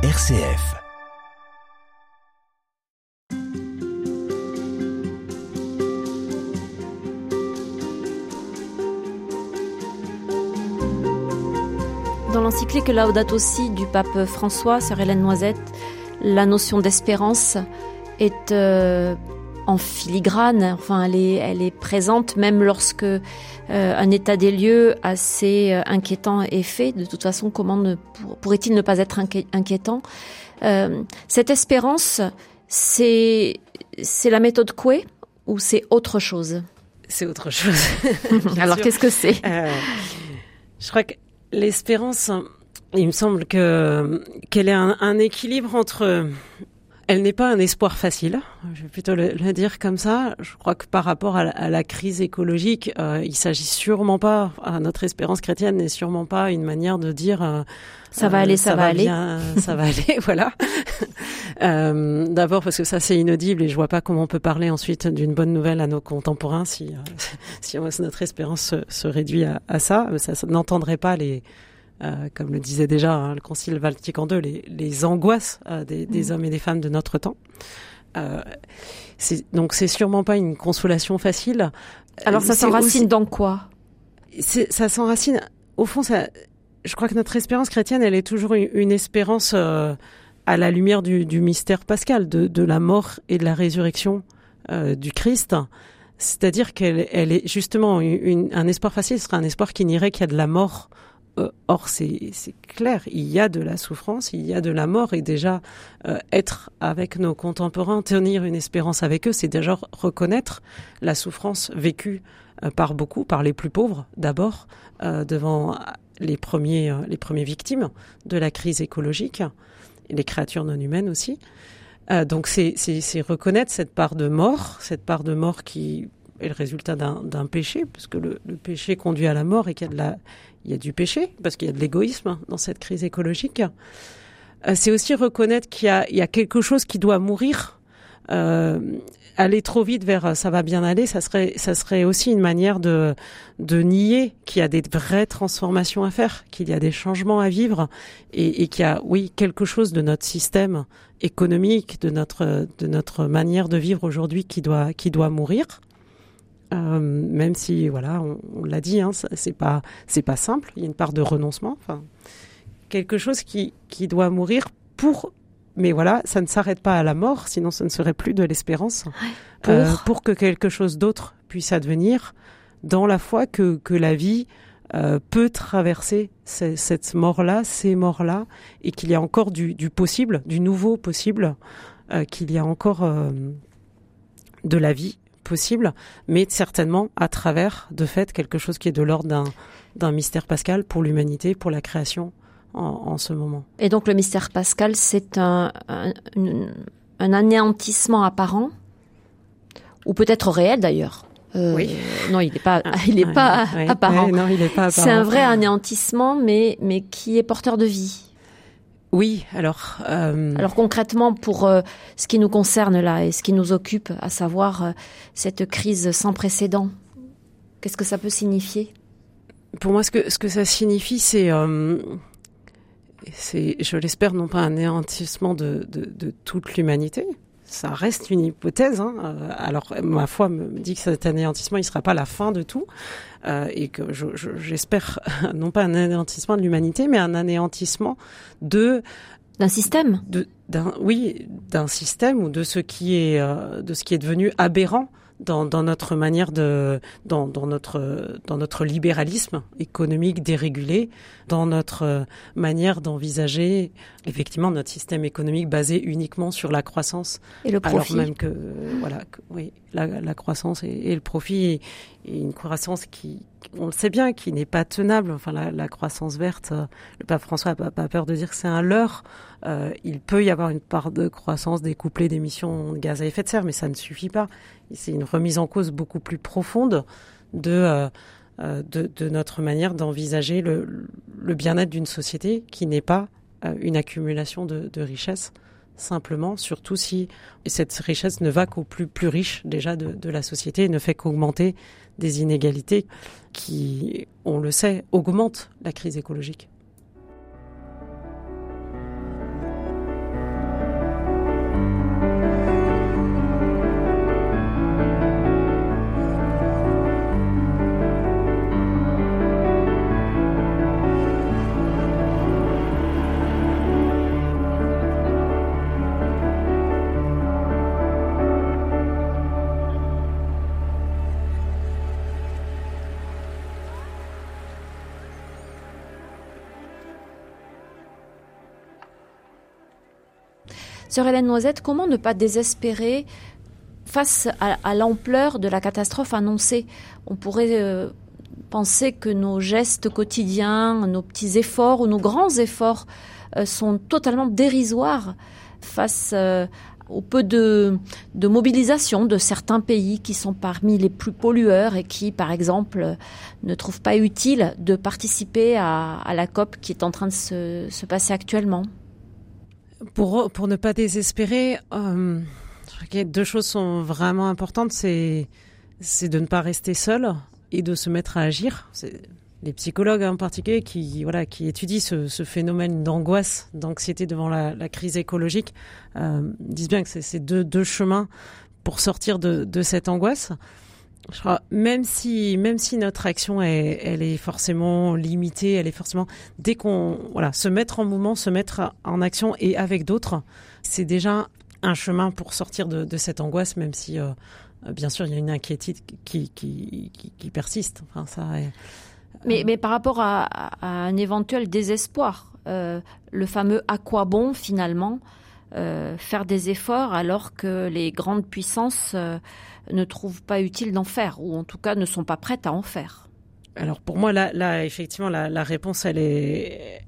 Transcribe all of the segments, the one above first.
RCF. Dans l'encyclique Laudato Si du pape François, sœur Hélène Noisette, la notion d'espérance est euh, en filigrane, enfin elle est, elle est présente même lorsque euh, un état des lieux assez euh, inquiétant est fait. De toute façon, comment ne, pourrait-il ne pas être inquiétant? Cette espérance, c'est c'est la méthode Coué ou c'est autre chose? C'est autre chose. Alors qu'est-ce que c'est? Je crois que L'espérance, il me semble que qu'elle est un, équilibre entre. Elle n'est pas un espoir facile, je vais plutôt le, dire comme ça. Je crois que par rapport à la, crise écologique, euh, il s'agit sûrement pas, notre espérance chrétienne n'est sûrement pas une manière de dire euh, ça va aller, ça, va, aller, ça va aller, voilà. Euh, D'abord parce que ça c'est inaudible et je vois pas comment on peut parler ensuite d'une bonne nouvelle à nos contemporains si si notre espérance se, se réduit à, à, ça. Ça, ça n'entendrait pas les euh, comme le disait déjà hein, le Concile Vatican II, les, les angoisses euh, des, des mm. hommes et des femmes de notre temps. Euh, donc c'est sûrement pas une consolation facile. Alors ça s'enracine dans quoi? Ça s'enracine, au fond, ça, je crois que notre espérance chrétienne, elle est toujours une, espérance euh, à la lumière du, du mystère pascal, de, de, la mort et de la résurrection euh, du Christ. C'est-à-dire qu'elle elle est justement une, un espoir facile, ce serait un espoir qui n'irait qu'il y a de la mort euh, or, c'est clair, il y a de la souffrance, il y a de la mort, et déjà euh, être avec nos contemporains, tenir une espérance avec eux, c'est déjà reconnaître la souffrance vécue euh, par beaucoup, par les plus pauvres d'abord, devant les premiers, les victimes de la crise écologique, les créatures non humaines aussi. donc c'est reconnaître cette part de mort, cette part de mort qui est le résultat d'un péché, parce que le, le, péché conduit à la mort et qu'il y a y a du péché, parce qu'il y a de l'égoïsme dans cette crise écologique. Euh, c'est aussi reconnaître qu'il y, y a, quelque chose qui doit mourir. Euh, aller trop vite vers euh, ça va bien aller, ça serait, ça serait aussi une manière de, de nier qu'il y a des vraies transformations à faire, qu'il y a des changements à vivre et, et qu'il y a, oui, quelque chose de notre système économique, de notre, de notre manière de vivre aujourd'hui qui doit, qui doit mourir. Euh, même si voilà, on, l'a dit, hein, c'est pas c'est pas simple. Il y a une part de renoncement, enfin quelque chose qui qui doit mourir pour. Mais voilà, ça ne s'arrête pas à la mort, sinon ce ne serait plus de l'espérance pour... Euh, pour que quelque chose d'autre puisse advenir dans la foi que que la vie euh, peut traverser cette mort-là, ces morts-là, et qu'il y a encore du, du, possible, du nouveau possible, euh, qu'il y a encore euh, de la vie possible, mais certainement à travers, de fait, quelque chose qui est de l'ordre d'un mystère pascal pour l'humanité, pour la création en, ce moment. Et donc le mystère pascal, c'est un, un, anéantissement apparent, ou peut-être réel d'ailleurs? Euh, oui. Non, il n'est pas, il n'est pas apparent. non, il n'est pas C'est un vrai anéantissement, mais mais qui est porteur de vie. Oui, alors. Euh... Alors concrètement, pour euh, ce qui nous concerne là et ce qui nous occupe, à savoir euh, cette crise sans précédent, qu'est-ce que ça peut signifier? Pour moi, ce que ce que ça signifie, c'est, c'est, je l'espère, non pas un anéantissement de, de, de toute l'humanité, ça reste une hypothèse. Hein. Euh, alors, ma foi me dit que cet anéantissement, il ne sera pas la fin de tout, euh, et que j'espère non pas un anéantissement de l'humanité, mais un anéantissement de d'un système. De, d'un, oui, d'un système ou de ce qui est euh, de ce qui est devenu aberrant dans, dans notre manière de dans, dans notre dans notre libéralisme économique dérégulé, dans notre manière d'envisager effectivement notre système économique basé uniquement sur la croissance et le profit. Alors même que voilà, oui, la, la croissance et, et, le profit et une croissance qui on le sait bien, qui n'est pas tenable. Enfin, la, croissance verte, le pape François n'a pas, peur de dire que c'est un leurre. Euh, il peut y avoir une part de croissance découplée d'émissions de gaz à effet de serre, mais ça ne suffit pas. C'est une remise en cause beaucoup plus profonde de, euh, euh notre manière d'envisager le, bien-être d'une société qui n'est pas euh, une accumulation de richesses simplement, surtout si cette richesse ne va qu'au plus, plus riche déjà de la société et ne fait qu'augmenter des inégalités qui, on le sait, augmentent la crise écologique. Sœur Hélène Noisette, comment ne pas désespérer face à, l'ampleur de la catastrophe annoncée? On pourrait euh, penser que nos gestes quotidiens, nos petits efforts ou nos grands efforts euh, sont totalement dérisoires face euh, au peu de, mobilisation de certains pays qui sont parmi les plus pollueurs et qui, par exemple, ne trouvent pas utile de participer à, la COP qui est en train de se, passer actuellement. Pour, pour ne pas désespérer, euh, deux choses sont vraiment importantes. C'est, c'est de ne pas rester seul et de se mettre à agir. C'est les psychologues en particulier qui voilà qui étudient ce, ce phénomène d'angoisse, d'anxiété devant la, la, crise écologique euh, disent bien que c'est deux, deux chemins pour sortir de, de cette angoisse. Je crois, même si même si notre action est elle est forcément limitée, elle est forcément dès qu'on voilà se mettre en mouvement, se mettre en action et avec d'autres, c'est déjà un chemin pour sortir de, cette angoisse, même si euh, bien sûr il y a une inquiétude qui persiste. Est, mais, mais par rapport à, un éventuel désespoir, euh, le fameux à quoi bon finalement euh, faire des efforts alors que les grandes puissances euh, ne trouvent pas utile d'en faire ou en tout cas ne sont pas prêtes à en faire. Alors pour moi là, là effectivement la, la réponse elle est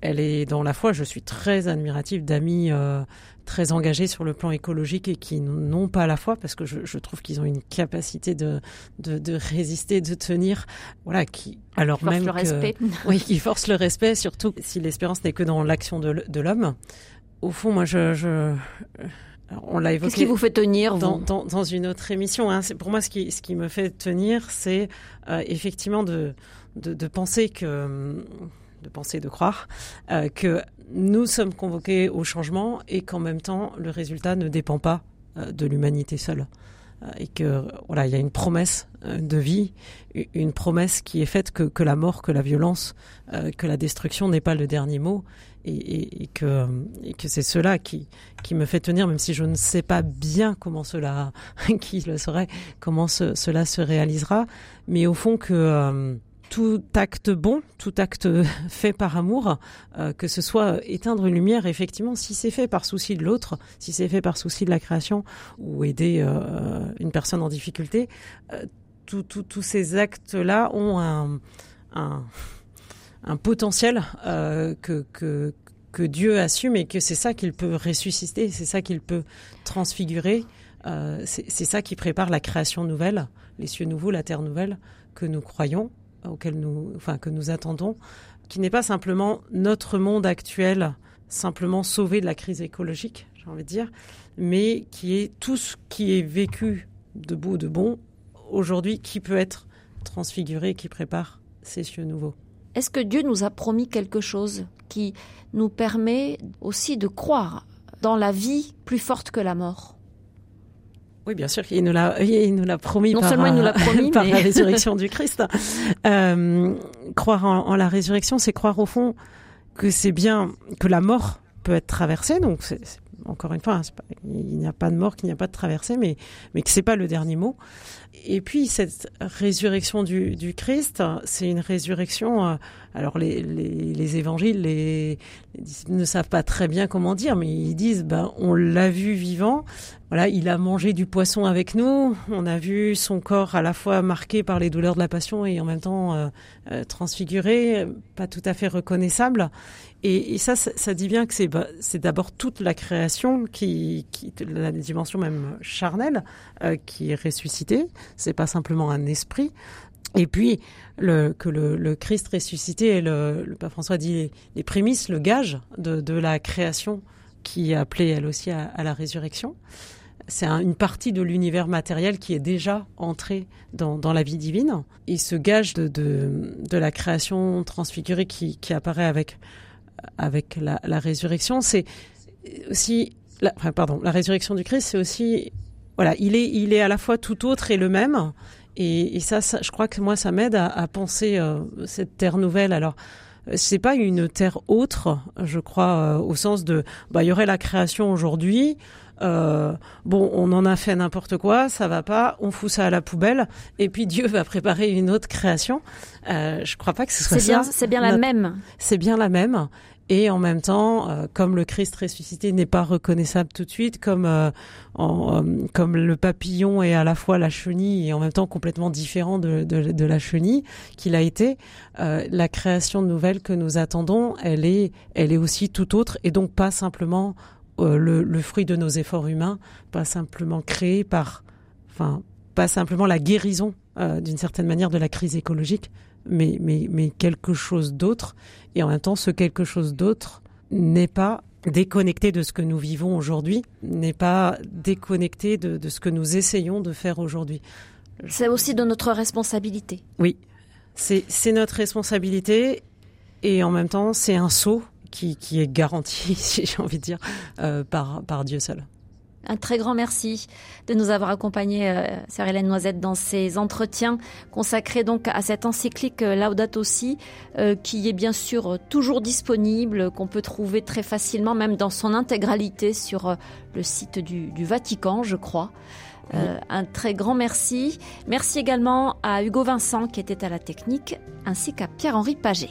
elle est dans la foi. Je suis très admirative d'amis euh, très engagés sur le plan écologique et qui n'ont pas la foi parce que je, je trouve qu'ils ont une capacité de, de, de, résister, de tenir, voilà, qui alors qui même le respect. oui, qui force le respect, surtout si l'espérance n'est que dans l'action de, de l'homme. Au fond, moi, je, je on l'a évoqué. Qu'est-ce qui vous fait tenir dans, dans, dans, une autre émission hein. C'est pour moi ce qui ce qui me fait tenir, c'est euh, effectivement de, de, de penser que de penser, de croire, euh, que nous sommes convoqués au changement et qu'en même temps, le résultat ne dépend pas euh, de l'humanité seule. Euh, et que voilà, il y a une promesse de vie, une promesse qui est faite que, que la mort, que la violence, que la destruction n'est pas le dernier mot, et, et, que, et que c'est cela qui, qui me fait tenir, même si je ne sais pas bien comment cela, qui le saurait, comment cela se réalisera, mais au fond que tout acte bon, tout acte fait par amour, euh, que ce soit éteindre une lumière, effectivement, si c'est fait par souci de l'autre, si c'est fait par souci de la création ou aider euh, une personne en difficulté, euh, tous ces actes-là ont un, potentiel que, que Dieu assume et que c'est ça qu'il peut ressusciter, c'est ça qu'il peut transfigurer. c'est ça qui prépare la création nouvelle, les cieux nouveaux, la terre nouvelle que nous croyons auquel nous, enfin, que nous attendons, qui n'est pas simplement notre monde actuel, simplement sauvé de la crise écologique, j'ai envie de dire, mais qui est tout ce qui est vécu de beau, de bon, aujourd'hui, qui peut être transfiguré, qui prépare ces cieux nouveaux. Est-ce que Dieu nous a promis quelque chose qui nous permet aussi de croire dans la vie plus forte que la mort? Oui, bien sûr, il nous l'a, il nous l'a promis. Non par, seulement il nous l'a promis, par la résurrection du Christ. Euh, croire en, en, la résurrection, c'est croire au fond que c'est bien que la mort peut être traversée. Donc, c'est, encore une fois, hein, il n'y a pas de mort, qu'il n'y a pas de traversée, mais mais que c'est pas le dernier mot. Et puis cette résurrection du, Christ, c'est une résurrection. Euh, alors les, les, les évangiles, les, ne savent pas très bien comment dire, mais ils disent ben on l'a vu vivant. Voilà, il a mangé du poisson avec nous. On a vu son corps à la fois marqué par les douleurs de la passion et en même temps euh, euh, transfiguré, pas tout à fait reconnaissable. Et, ça, ça, dit bien que c'est c'est d'abord toute la création qui, qui la dimension même charnelle euh, qui est ressuscitée. C'est pas simplement un esprit. Et puis que le, Christ ressuscité, le, le pape François dit les, prémices, le gage de, la création qui est appelée elle aussi à, la résurrection. C'est un, une partie de l'univers matériel qui est déjà entré dans, la vie divine. Et ce gage de, la création transfigurée qui, apparaît avec avec la résurrection, c'est aussi, la, enfin, pardon, la résurrection du Christ, c'est aussi, voilà, il est, il est à la fois tout autre et le même. Et, et ça, ça, je crois que moi, ça m'aide à, à, penser euh, cette terre nouvelle. Alors, c'est pas une terre autre, je crois, euh, au sens de, bah, il y aurait la création aujourd'hui. Euh, bon, on en a fait n'importe quoi, ça va pas, on fout ça à la poubelle, et puis Dieu va préparer une autre création. Euh, je crois pas que ce soit ça. C'est bien la même. C'est bien la même. Et en même temps, euh, comme le Christ ressuscité n'est pas reconnaissable tout de suite, comme euh, euh, comme le papillon est à la fois la chenille et en même temps complètement différent de, de, de la chenille qu'il a été, la création nouvelle que nous attendons, elle est elle est aussi tout autre et donc pas simplement le, le, fruit de nos efforts humains, pas simplement créé par, enfin pas simplement la guérison d'une certaine manière de la crise écologique, mais, mais, mais quelque chose d'autre. Et en même temps, ce quelque chose d'autre n'est pas déconnecté de ce que nous vivons aujourd'hui, n'est pas déconnecté de, de, ce que nous essayons de faire aujourd'hui. C'est aussi de notre responsabilité. Oui, c'est notre responsabilité et en même temps, c'est un saut qui, qui, est garanti, si j'ai envie de dire, euh, par, par Dieu seul. Un très grand merci de nous avoir accompagnés, euh, Sœur Hélène Noisette, dans ces entretiens consacrés donc à cette encyclique euh, Laudato Si, euh, qui est bien sûr toujours disponible, qu'on peut trouver très facilement, même dans son intégralité, sur euh, le site du, du, Vatican, je crois. Euh, un très grand merci. Merci également à Hugo Vincent qui était à la technique, ainsi qu'à Pierre-Henri Paget.